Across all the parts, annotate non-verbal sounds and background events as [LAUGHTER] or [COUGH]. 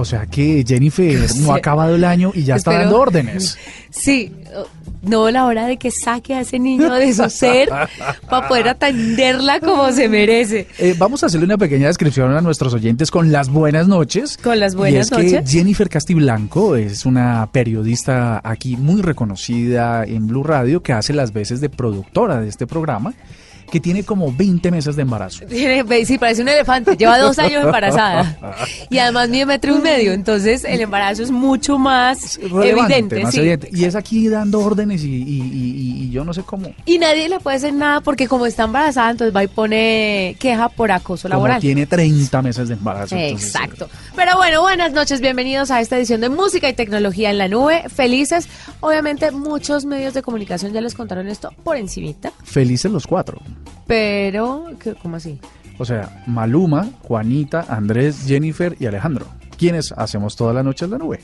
O sea que Jennifer [LAUGHS] no ha acabado el año y ya está dando órdenes. [LAUGHS] Sí, no la hora de que saque a ese niño de su ser para poder atenderla como se merece. Eh, vamos a hacerle una pequeña descripción a nuestros oyentes con las buenas noches. Con las buenas y es Que Jennifer Castiblanco es una periodista aquí muy reconocida en Blue Radio que hace las veces de productora de este programa que tiene como 20 meses de embarazo. Sí, parece un elefante, lleva dos años embarazada. Y además mide metro y medio, entonces el embarazo es mucho más evidente. Y es aquí dando órdenes y, yo no sé cómo. Y nadie le puede hacer nada porque como está embarazada, entonces va y pone queja por acoso laboral. tiene 30 meses de embarazo. Exacto. Pero bueno, buenas noches, bienvenidos a esta edición de Música y Tecnología en la Nube. Felices, obviamente muchos medios de comunicación ya les contaron esto por encimita. Felices los cuatro. Pero, ¿cómo así? O sea, Maluma, Juanita, Andrés, Jennifer y Alejandro. ¿Quiénes hacemos toda la noche en la nube?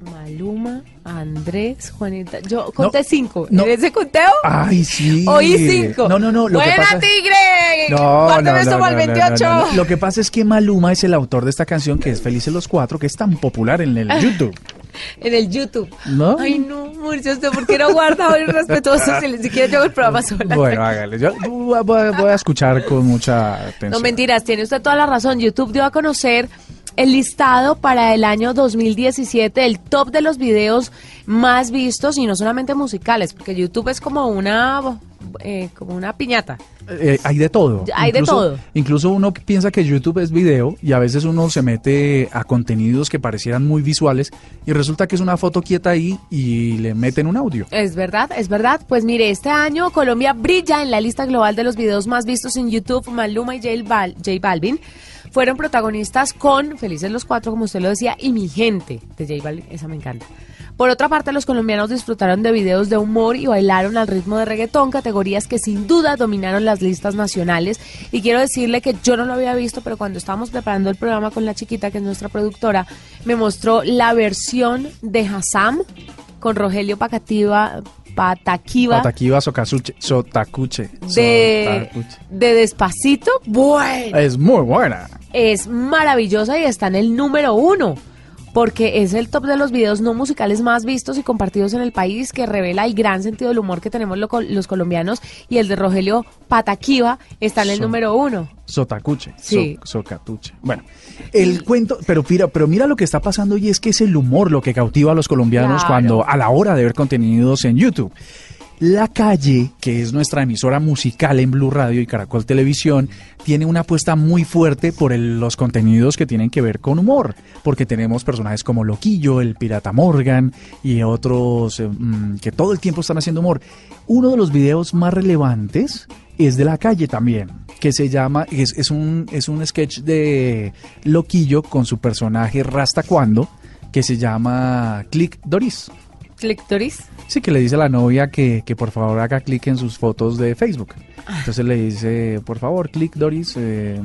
Maluma, Andrés, Juanita. Yo conté cinco. No. ¿En ese conteo? Ay, sí. Oí cinco. No, no, no. Lo ¡Buena, que pasa... tigre! No, no, esto no, 28. Lo que pasa es que Maluma es el autor de esta canción que es Felices los Cuatro, que es tan popular en el [LAUGHS] YouTube. en el YouTube. ¿No? Ay, no, Murcio, ¿usted por qué no guarda el respetuoso si ni siquiera yo el programa sola? Bueno, hágale. Yo voy a escuchar con mucha atención. No, mentiras, tiene usted toda la razón. YouTube dio a conocer el listado para el año 2017, el top de los videos más vistos y no solamente musicales, porque YouTube es como una eh, como una piñata. Eh, hay de todo. Hay de todo. Incluso uno piensa que YouTube es video y a veces uno se mete a contenidos que parecieran muy visuales y resulta que es una foto quieta ahí y le meten un audio. Es verdad, es verdad. Pues mire, este año Colombia brilla en la lista global de los videos más vistos en YouTube. Maluma y J Balvin fueron protagonistas con Felices los Cuatro, como usted lo decía, y Mi Gente de J Balvin. Esa me encanta. Por otra parte, los colombianos disfrutaron de videos de humor y bailaron al ritmo de reggaetón, categorías que sin duda dominaron las listas nacionales. Y quiero decirle que yo no lo había visto, pero cuando estábamos preparando el programa con la chiquita, que es nuestra productora, me mostró la versión de Hassam con Rogelio Pacativa, Pataquiva. Pataquiva Sotacuche. De, de Despacito. Bueno. Es muy buena. Es maravillosa y está en el número uno porque es el top de los videos no musicales más vistos y compartidos en el país que revela el gran sentido del humor que tenemos los colombianos y el de Rogelio Pataquiva está en el número uno. Sotacuche, sí. socatuche. Bueno, el cuento, pero mira, pero mira lo que está pasando y es que es el humor lo que cautiva a los colombianos cuando a la hora de ver contenidos en YouTube. La Calle, que es nuestra emisora musical en Blue Radio y Caracol Televisión, tiene una apuesta muy fuerte por los contenidos que tienen que ver con humor, porque tenemos personajes como Loquillo, el Pirata Morgan y otros eh, mm, que todo el tiempo están haciendo humor. Uno de los videos más relevantes es de La Calle también, que se llama, es, un, es un sketch de Loquillo con su personaje Rasta Cuando, que se llama Click Doris. ¿Click Doris? Sí, que le dice a la novia que, que por favor haga clic en sus fotos de Facebook. Ah. Entonces le dice, por favor, clic Doris, eh,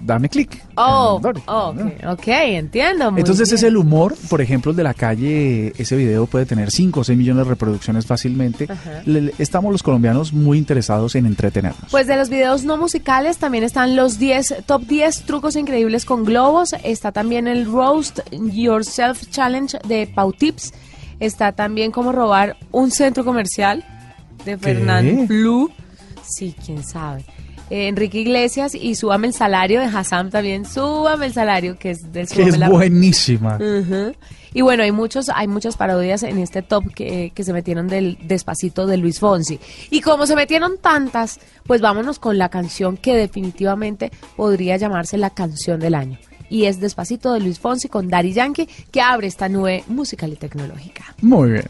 dame clic. Oh, oh ok, entiendo. Entonces es el humor, por ejemplo, el de la calle, ese video puede tener 5 o 6 millones de reproducciones fácilmente. estamos los colombianos muy interesados en entretenernos. Pues de los videos no musicales también están los 10, top 10 trucos increíbles con globos. Está también el Roast Yourself Challenge de Pau Tips Está también como robar un centro comercial de Fernand Blue. Sí, quién sabe. Eh, Enrique Iglesias y Súbame el salario de Hassam también. Súbame el salario, que es de Que es buenísima. Y bueno, hay muchos, hay muchas parodias en este top que, que se metieron del despacito de Luis Fonsi. Y como se metieron tantas, pues vámonos con la canción que definitivamente podría llamarse la canción del año. Y es Despacito de Luis Fonsi con Daddy Yankee que abre esta nube musical y tecnológica. Muy bien.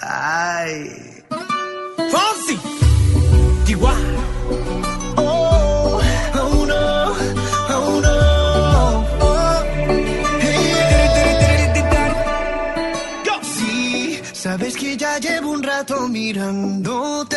Ay. Fonsi. Oh, oh no, oh no. Sí, sabes que ya llevo un rato mirándote.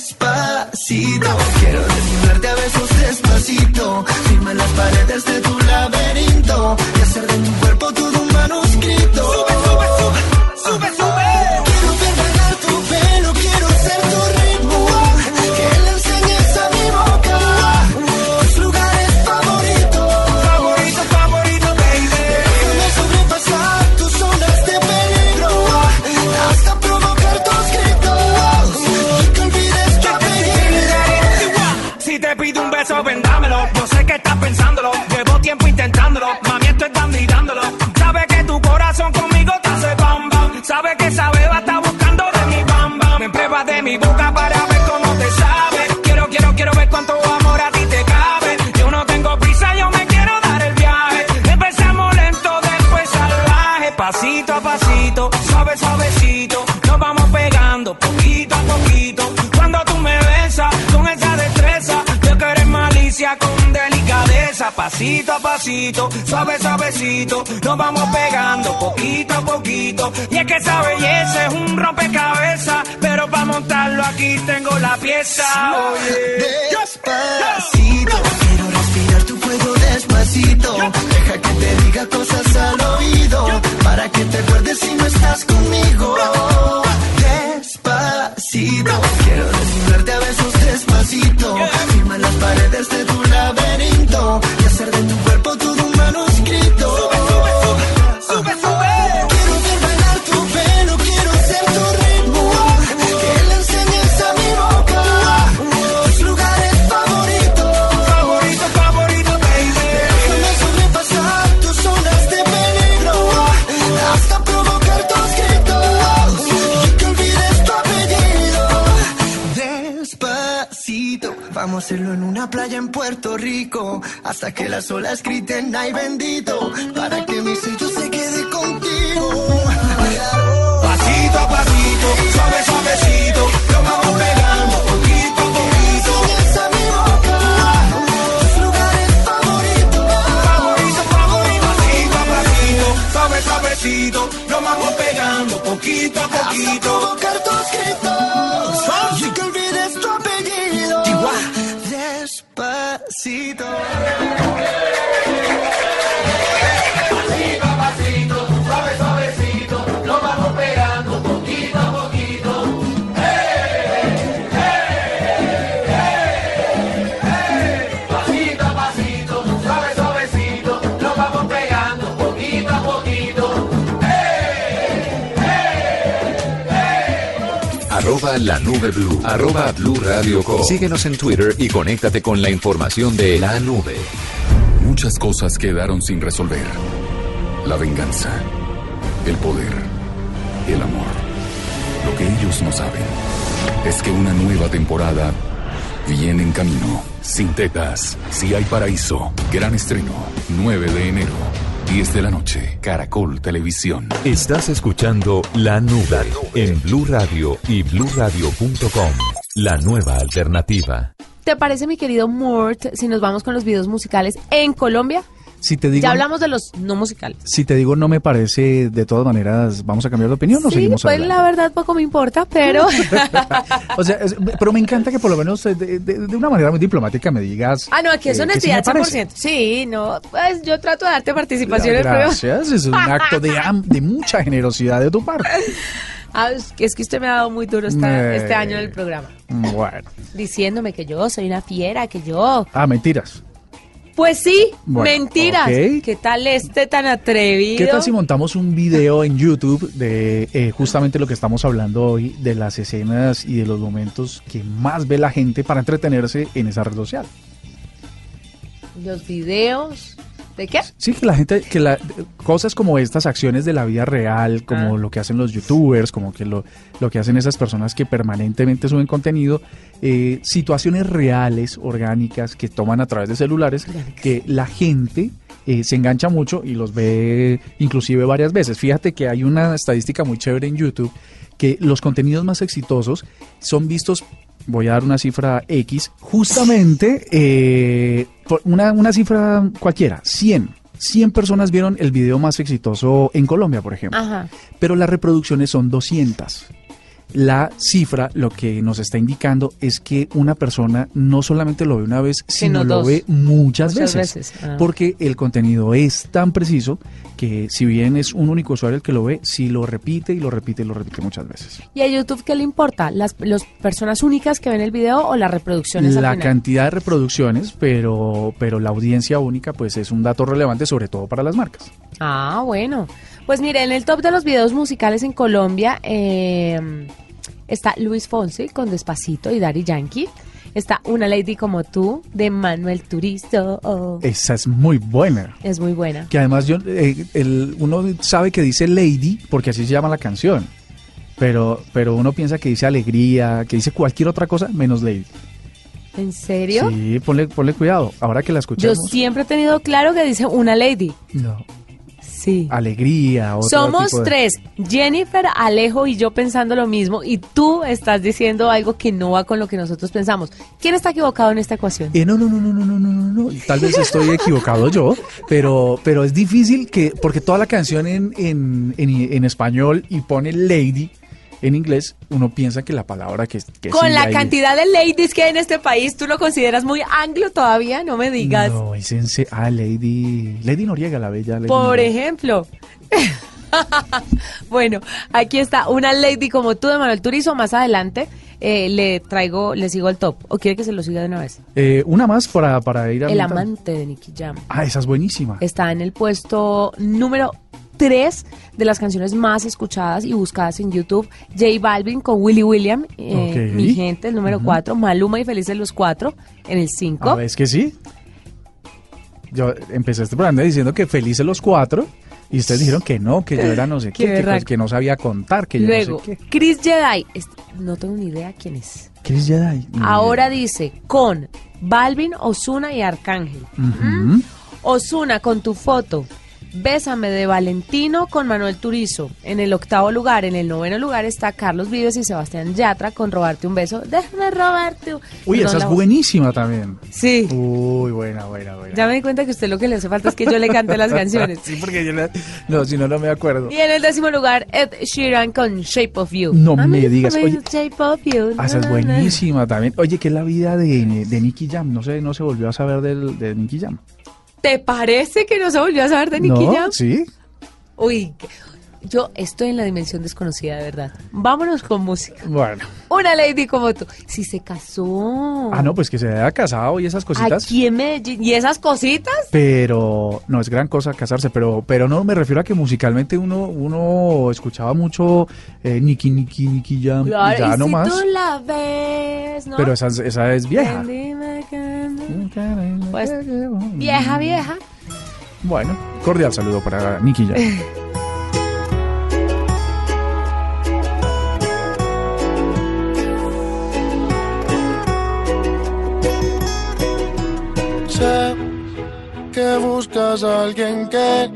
Despacito, quiero desnudarte a besos despacito. Firma las paredes de tu laberinto y hacer de tu cuerpo todo un manuscrito. Sube, sube, sube, sube, sube. Poquito. Y es que esa belleza es un rompecabezas. Pero para montarlo aquí tengo la pieza. Oye. Despacito, quiero respirar tu fuego despacito. Deja que te diga cosas al oído. Para que te acuerdes si no estás conmigo. Puerto Rico. Hasta que las olas griten, ay bendito. Para que mi sello se quede contigo. Pasito a pasito, suave, suavecito. Lo vamos pegando poquito a poquito. a mi boca tus lugares favoritos. Favorito, favorito. Pasito a pasito, suave, suavecito. Lo vamos pegando poquito a poquito. Hasta provocar tus gritos. Que olvides tu apellido. Despacito. La nube blue. Arroba blue radio com. Síguenos en Twitter y conéctate con la información de la nube. Muchas cosas quedaron sin resolver. La venganza, el poder, el amor. Lo que ellos no saben es que una nueva temporada viene en camino. Sin tetas, si hay paraíso. Gran estreno, 9 de enero. 10 de la noche, Caracol Televisión. Estás escuchando La Nube en Blue Radio y bluradio.com. La nueva alternativa. ¿Te parece, mi querido Mort, si nos vamos con los videos musicales en Colombia? Si te digo, ya hablamos de los no musicales. Si te digo no me parece, de todas maneras, ¿vamos a cambiar de opinión o seguimos pues la verdad poco me importa, pero... [LAUGHS] o sea, pero me encanta que por lo menos eh, de, una manera muy diplomática me digas... Ah, no, aquí es honestidad 100%. Sí, no, pues yo trato de darte participación en el Gracias, es un acto de, de mucha generosidad de tu parte. [LAUGHS] Ah, es que usted me ha dado muy duro este año en el programa. Bueno. Diciéndome que yo soy una fiera, que yo... Ah, mentiras. Pues sí, mentiras. ¿Qué tal este tan atrevido? ¿Qué tal si montamos un video en YouTube de eh, justamente lo que estamos hablando hoy, de las escenas y de los momentos que más ve la gente para entretenerse en esa red social? Los videos ¿De qué? Sí, que la gente, que la, cosas como estas acciones de la vida real, como ah. lo que hacen los youtubers, como que lo, lo que hacen esas personas que permanentemente suben contenido, eh, situaciones reales, orgánicas, que toman a través de celulares, que la gente eh, se engancha mucho y los ve inclusive varias veces. Fíjate que hay una estadística muy chévere en YouTube que los contenidos más exitosos son vistos voy a dar una cifra X, justamente eh, una, una cifra cualquiera, 100. 100 personas vieron el video más exitoso en Colombia, por ejemplo. Pero las reproducciones son 200 la cifra lo que nos está indicando es que una persona no solamente lo ve una vez, sino, lo ve muchas, veces. Ah. Porque el contenido es tan preciso que si bien es un único usuario el que lo ve, si lo repite y lo repite y lo repite muchas veces. ¿Y a YouTube qué le importa? ¿Las, personas únicas que ven el video o las reproducciones? La cantidad de reproducciones, pero, pero la audiencia única pues es un dato relevante sobre todo para las marcas. Ah, bueno. Pues mire, en el top de los videos musicales en Colombia eh, está Luis Fonsi con Despacito y Daddy Yankee. Está Una Lady como tú de Manuel Turizo. Esa es muy buena. Es muy buena. Que además yo, eh, el, uno sabe que dice Lady porque así se llama la canción. Pero, pero uno piensa que dice alegría, que dice cualquier otra cosa menos Lady. ¿En serio? Sí, ponle, ponle cuidado. Ahora que la escuchamos. Yo siempre he tenido claro que dice una lady. No. Sí. Alegría. Somos tres, Jennifer, Alejo y yo pensando lo mismo y tú estás diciendo algo que no va con lo que nosotros pensamos. ¿Quién está equivocado en esta ecuación? Eh, no, no, no, no, no, no, no, no. Tal vez estoy equivocado yo, pero, pero es difícil que, porque toda la canción en, en, en español y pone lady en inglés, uno piensa que la palabra que, que Con la cantidad de ladies que hay en este país, ¿tú lo consideras muy anglo todavía? No me digas. No, es en Ah, Lady... Lady Noriega, la bella Por ejemplo. [LAUGHS] bueno, aquí está una lady como tú de Manuel Turizo. Más adelante eh, le traigo, le sigo el top. ¿O quiere que se lo siga de una vez? Eh, una más para, para ir a. El amante de Nicky Jam. Ah, esa es buenísima. Está en el puesto número tres de las canciones más escuchadas y buscadas en YouTube. J Balvin con Willy William, eh, Mi Gente, el número cuatro. Maluma y Felices los Cuatro en el cinco. ¿Es que sí? Yo empecé este programa diciendo que Felices los Cuatro. Y ustedes dijeron que no, que yo era no sé qué, que, no sabía contar, que yo Luego, no sé qué. Chris Jedi, no tengo ni idea quién es. Chris Jedi. Ahora dice con Balvin, Osuna y Arcángel. Osuna con tu foto. Bésame de Valentino con Manuel Turizo. En el octavo lugar, en el noveno lugar está Carlos Vives y Sebastián Yatra con Robarte un beso. Déjame robarte un... Uy, esa es buenísima también. Sí. Uy, buena, buena, buena. Ya me di cuenta que a usted lo que le hace falta es que yo le cante las [LAUGHS] canciones. sí, porque yo no, si no, no me acuerdo. Y en el décimo lugar, Ed Sheeran con Shape of You. No me digas. Oye, Shape of You. Ah, esa es buenísima también. Oye, ¿qué es la vida de, de Nicky Jam? No sé, no se volvió a saber del, de Nicky Jam. ¿Te parece que no se volvió a saber de Nicky no, Sí. Uy, yo estoy en la dimensión desconocida, de verdad. Vámonos con música. Bueno. Una lady como tú. Si se casó. Ah, no, pues que se haya casado y esas cositas. Aquí en Medellín. ¿Y esas cositas? Pero no es gran cosa casarse, pero pero no me refiero a que musicalmente uno uno escuchaba mucho eh, Nicky Nicky Nicky Jam claro, y ya y no si más. tú la ves, ¿no? Pero esa, esa es vieja. Pues, vieja, vieja. Bueno, cordial saludo para Nicky Jam. Sé que buscas a alguien que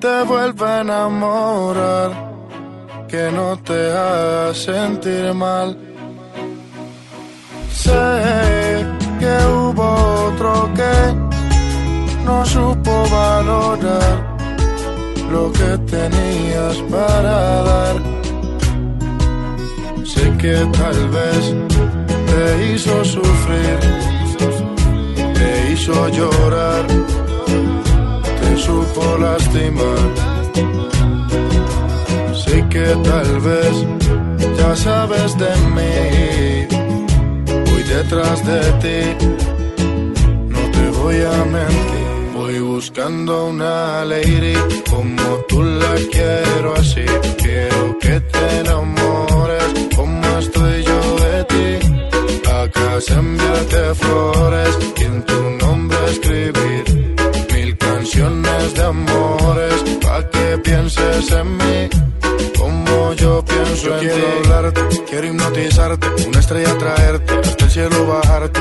te vuelva a enamorar, que no te haga sentir mal. Sé que hubo otro que no supo valorar lo que tenías para dar. Sé que tal vez te hizo sufrir, te hizo llorar, te supo lastimar. Sé que tal vez ya sabes de mí, detrás de ti, no te voy a mentir buscando una lady como tú la quiero así. Quiero que te enamores como estoy yo de ti. Acá enviarte flores y en tu nombre escribir mil canciones de amores pa' que pienses en mí yo quiero hablarte, quiero hipnotizarte, una estrella traerte, hasta el cielo bajarte,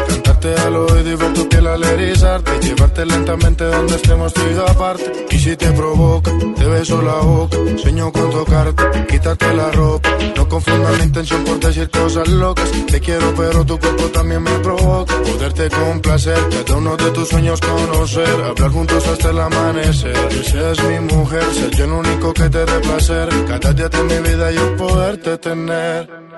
al oído y ver tu piel al erizarte, llevarte lentamente donde estemos tú y aparte. Y si te provoca, te beso la boca, sueño con tocarte, quitarte la ropa. No confundas la intención por decir cosas locas. Te quiero, pero tu cuerpo también me provoca. Poderte complacer, cada uno de tus sueños conocer, hablar juntos hasta el amanecer. Y seas mi mujer, ser yo el único que te dé placer. Cada día de mi vida yo poderte tener.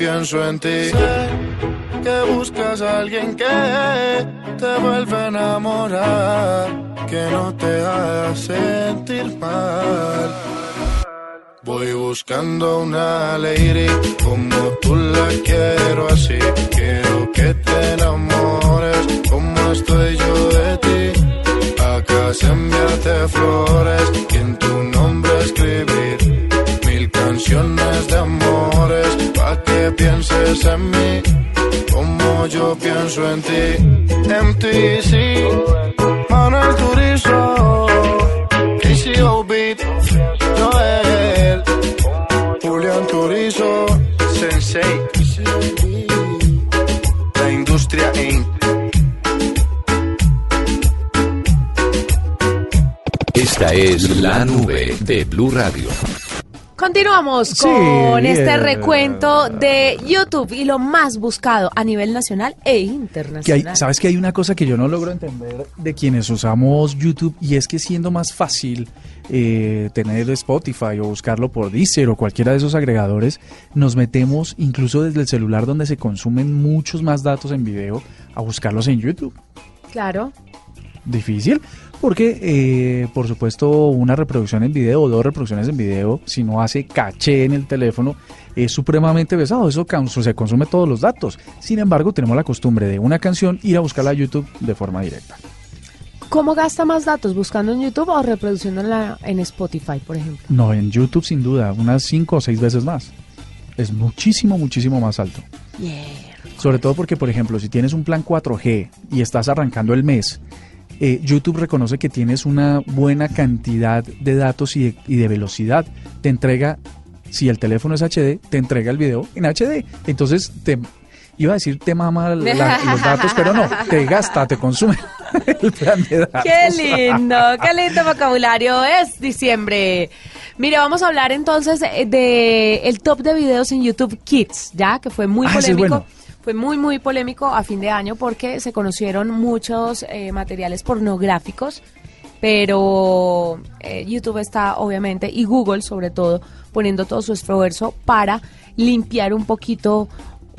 pienso en ti. Sé que buscas a alguien que te vuelva a enamorar que no te haga sentir mal. Voy buscando una lady como tú la quiero así. Quiero que te enamores como estoy yo de ti. Acá enviarte flores y en tu nombre escribir mil canciones de amores pienses en mí como yo pienso en ti. Sí Manuel Turizo, Casey Beat, Joel, Julián Turizo, Sensei, la industria en. Esta es la nube de Blue Radio. Continuamos con este recuento de YouTube y lo más buscado a nivel nacional e internacional. Sabes que hay una cosa que yo no logro entender de quienes usamos YouTube y es que siendo más fácil eh, tener Spotify o buscarlo por Deezer o cualquiera de esos agregadores, nos metemos incluso desde el celular donde se consumen muchos más datos en video a buscarlos en YouTube. Claro. Difícil. Porque, eh, por supuesto, una reproducción en video o dos reproducciones en video, si no hace caché en el teléfono, es supremamente pesado. Eso se consume todos los datos. Sin embargo, tenemos la costumbre de una canción ir a buscarla a YouTube de forma directa. ¿Cómo gasta más datos? ¿Buscando en YouTube o reproduciéndola en Spotify, por ejemplo? No, en YouTube sin duda, unas cinco o seis veces más. Es muchísimo, muchísimo más alto. Sobre todo porque, por ejemplo, si tienes un plan 4G y estás arrancando el mes eh, YouTube reconoce que tienes una buena cantidad de datos y de, velocidad. Te entrega, si el teléfono es HD, te entrega el video en HD. Entonces, te, iba a decir te mama los datos, pero no, te gasta, te consume [LAUGHS] el plan de datos. Qué lindo, qué lindo vocabulario. Es diciembre. Mire, vamos a hablar entonces de el top de videos en YouTube Kids, ya que fue muy ah, polémico fue muy, muy polémico a fin de año porque se conocieron muchos eh, materiales pornográficos, pero eh, YouTube está obviamente, y Google sobre todo, poniendo todo su esfuerzo para limpiar un poquito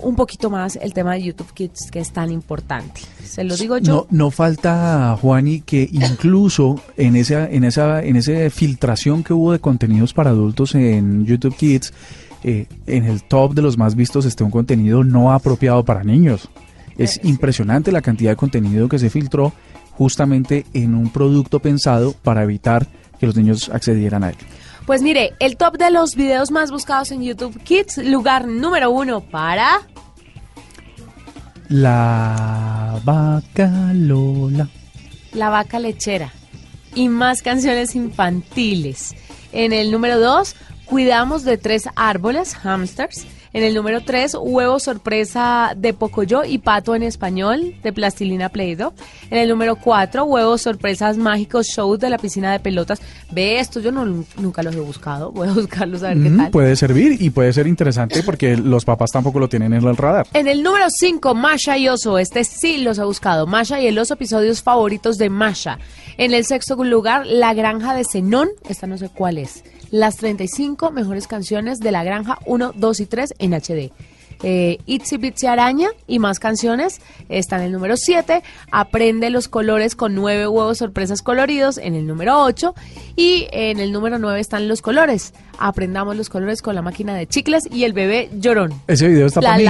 un poquito más el tema de YouTube Kids que es tan importante. Se lo digo yo. No, no falta, Juani, que incluso en esa, en esa, en esa filtración que hubo de contenidos para adultos en YouTube Kids, eh, en el top de los más vistos esté un contenido no apropiado para niños. Es impresionante la cantidad de contenido que se filtró justamente en un producto pensado para evitar que los niños accedieran a él. Pues mire, el top de los videos más buscados en YouTube Kids, lugar número uno para... La vaca Lola. La vaca lechera. Y más canciones infantiles. En el número dos, cuidamos de tres árboles, hamsters. En el número 3, huevo sorpresa de Pocoyo y pato en español de Plastilina Play-Doh. En el número 4, huevos sorpresas mágicos show de la piscina de pelotas. Ve esto, yo no, nunca los he buscado. Voy a buscarlos a ver qué mm, tal. Puede servir y puede ser interesante porque los papás tampoco lo tienen en el radar. En el número 5, Masha y Oso. Este sí los he buscado. Masha y el oso, episodios favoritos de Masha. En el sexto lugar, La Granja de Zenón. Esta no sé cuál es las 35 mejores canciones de La Granja 1, 2 y 3 en HD. Eh, Itsy Bitsy Araña y más canciones están en el número 7. Aprende los colores con nueve huevos sorpresas coloridos en el número 8. Y en el número 9 están los colores. Aprendamos los colores con la máquina de chicles y el bebé llorón. Ese video está para mí.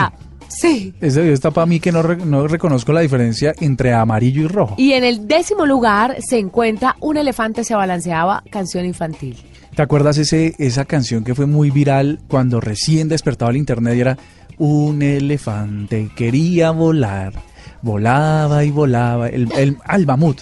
Sí. Ese video está para mí que no, no reconozco la diferencia entre amarillo y rojo. Y en el décimo lugar se encuentra Un elefante se balanceaba, canción infantil. ¿Te acuerdas ese, esa canción que fue muy viral cuando recién despertaba el internet y era un elefante quería volar, volaba y volaba, el, el al mamut,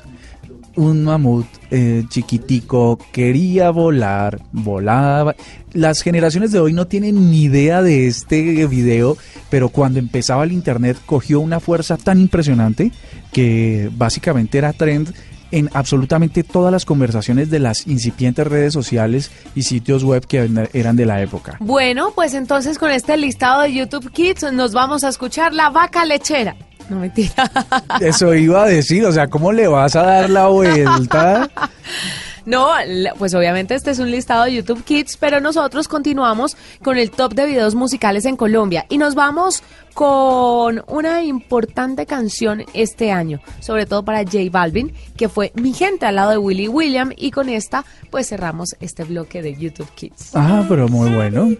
un mamut eh, chiquitico quería volar, volaba. Las generaciones de hoy no tienen ni idea de este video, pero cuando empezaba el internet cogió una fuerza tan impresionante que básicamente era trend en absolutamente todas las conversaciones de las incipientes redes sociales y sitios web que eran de la época. Bueno, pues entonces con este listado de YouTube Kids nos vamos a escuchar La Vaca Lechera. No mentira. Eso iba a decir, o sea, ¿cómo le vas a dar la vuelta? [LAUGHS] No, pues obviamente este es un listado de YouTube Kids, pero nosotros continuamos con el top de videos musicales en Colombia y nos vamos con una importante canción este año, sobre todo para J Balvin, que fue Mi gente al lado de Willy William y con esta pues cerramos este bloque de YouTube Kids. Ah, pero muy bueno. [LAUGHS]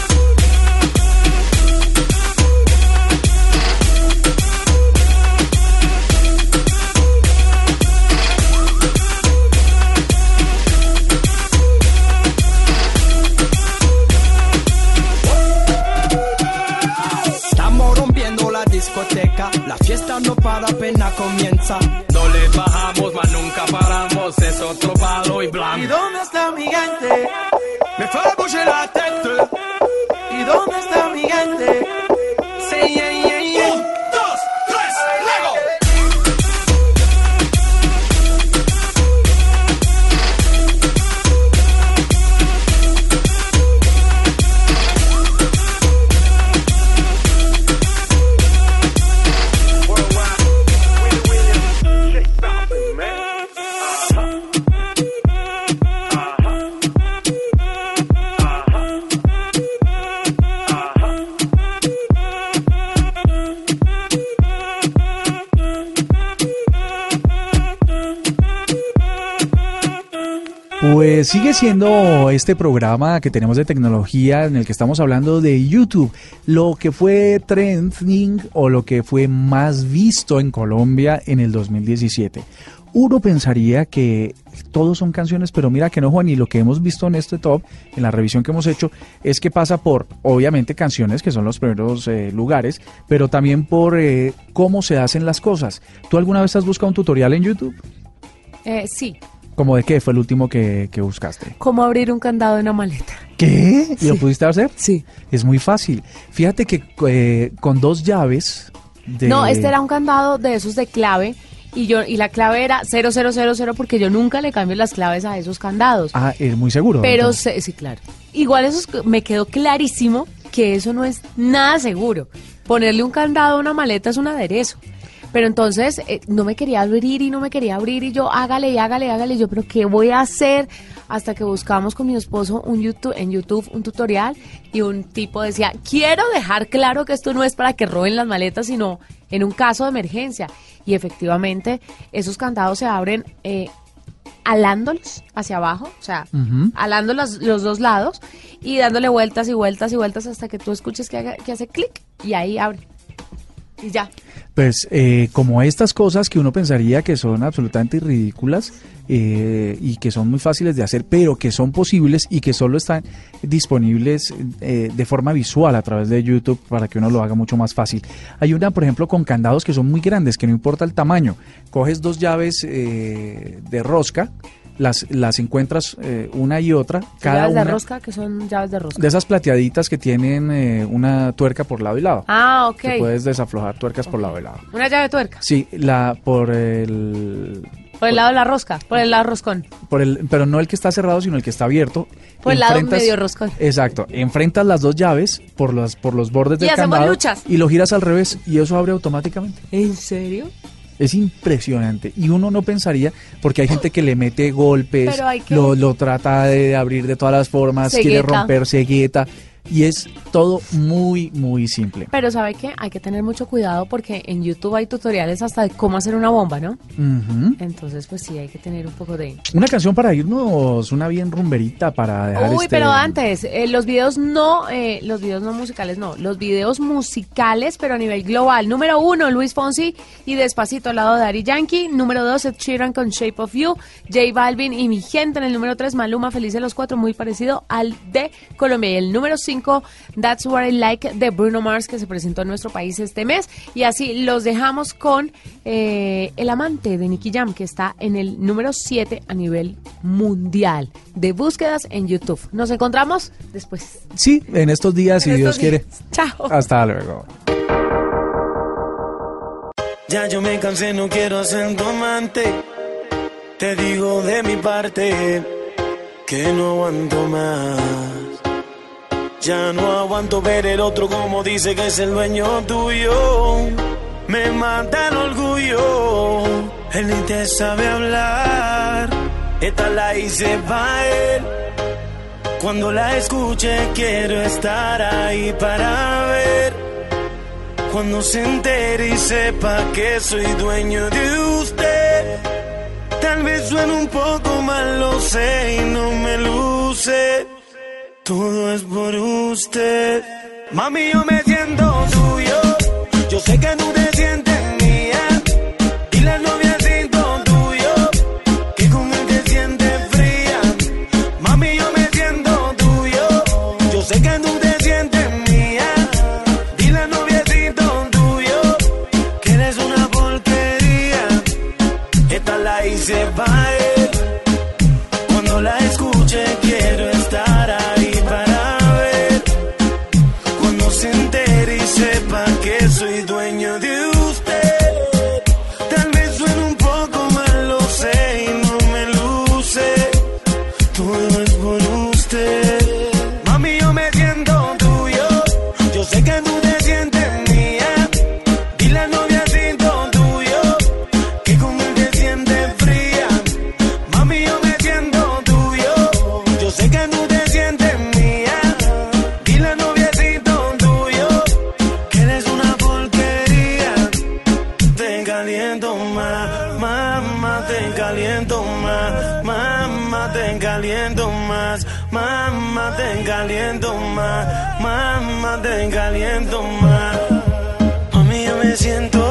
No para, pena comienza. No le bajamos, mas nunca paramos. Es otro palo y blanco. ¿Y dónde está mi gente? Me fue Siendo este programa que tenemos de tecnología en el que estamos hablando de YouTube, lo que fue trending o lo que fue más visto en Colombia en el 2017. Uno pensaría que todos son canciones, pero mira que no, Juan, y lo que hemos visto en este top, en la revisión que hemos hecho, es que pasa por, obviamente, canciones, que son los primeros eh, lugares, pero también por eh, cómo se hacen las cosas. ¿Tú alguna vez has buscado un tutorial en YouTube? Eh, sí, ¿Cómo de qué fue el último que, buscaste? ¿Cómo abrir un candado de una maleta? ¿Qué? ¿Y lo pudiste hacer? Sí. Es muy fácil. Fíjate que eh, con dos llaves... De... No, este era un candado de esos de clave y yo y la clave era 0000 porque yo nunca le cambio las claves a esos candados. Ah, es muy seguro. Pero sí, claro. Igual eso me quedó clarísimo que eso no es nada seguro. Ponerle un candado a una maleta es un aderezo. Pero entonces eh, no me quería abrir y no me quería abrir y yo hágale y hágale, hágale. Y yo, pero ¿qué voy a hacer? Hasta que buscamos con mi esposo un YouTube, en YouTube un tutorial y un tipo decía, quiero dejar claro que esto no es para que roben las maletas, sino en un caso de emergencia. Y efectivamente esos candados se abren eh, alándolos hacia abajo, o sea, alando los, los, dos lados y dándole vueltas y vueltas y vueltas hasta que tú escuches que, que hace clic y ahí abre. Y ya. Pues eh, como estas cosas que uno pensaría que son absolutamente ridículas eh, y que son muy fáciles de hacer, pero que son posibles y que solo están disponibles eh, de forma visual a través de YouTube para que uno lo haga mucho más fácil. Hay una, por ejemplo, con candados que son muy grandes, que no importa el tamaño. Coges dos llaves de rosca las, las encuentras eh, una y otra. Cada llaves de rosca, que son llaves de rosca. De esas plateaditas que tienen eh, una tuerca por lado y lado. Ah, ok. Que puedes desaflojar tuercas por lado y lado. ¿Una llave de tuerca? Sí, la por el... Por el lado de la rosca, por el lado roscón. Por el, pero no el que está cerrado, sino el que está abierto. Por el lado medio roscón. Exacto. Enfrentas las dos llaves por los, por los bordes del candado. Luchas. Y lo giras al revés y eso abre automáticamente. ¿En serio? Es impresionante. Y uno no pensaría, porque hay gente que le mete golpes, lo, lo, trata de abrir de todas las formas, quiere romper cegueta y es todo muy, muy simple. Pero ¿sabe qué? Hay que tener mucho cuidado porque en YouTube hay tutoriales hasta de cómo hacer una bomba, ¿no? Entonces, pues sí, hay que tener un poco de... Una canción para irnos, una bien rumberita para dejar Uy, pero antes, eh, los videos no, eh, los videos no musicales, no, los videos musicales, pero a nivel global. Número uno, Luis Fonsi y Despacito al lado de Ari Yankee. Número dos, Ed Sheeran con Shape of You. J Balvin y Mi Gente en el número tres, Maluma, Feliz de los Cuatro, muy parecido al de Colombia. Y el número cinco That's What I Like de Bruno Mars que se presentó en nuestro país este mes. Y así los dejamos con eh, El Amante de Nicky Jam que está en el número 7 a nivel mundial de búsquedas en YouTube. Nos encontramos después. Sí, en estos días, si Dios quiere. Chao. Hasta luego. Ya yo me cansé, no quiero ser tu amante. Te digo de mi parte que no aguanto más. Ya no aguanto ver el otro como dice que es el dueño tuyo. Me mata el orgullo. Él ni te sabe hablar. Esta la hice para él. Cuando la escuche quiero estar ahí para ver. Cuando se entere y sepa que soy dueño de usted. Tal vez suene un poco mal, lo sé y no me luce. Todo es por usted. Mami, yo me siento tuyo. Yo sé que no te sientes caliento más, mamá, te caliento más. Mami, yo me siento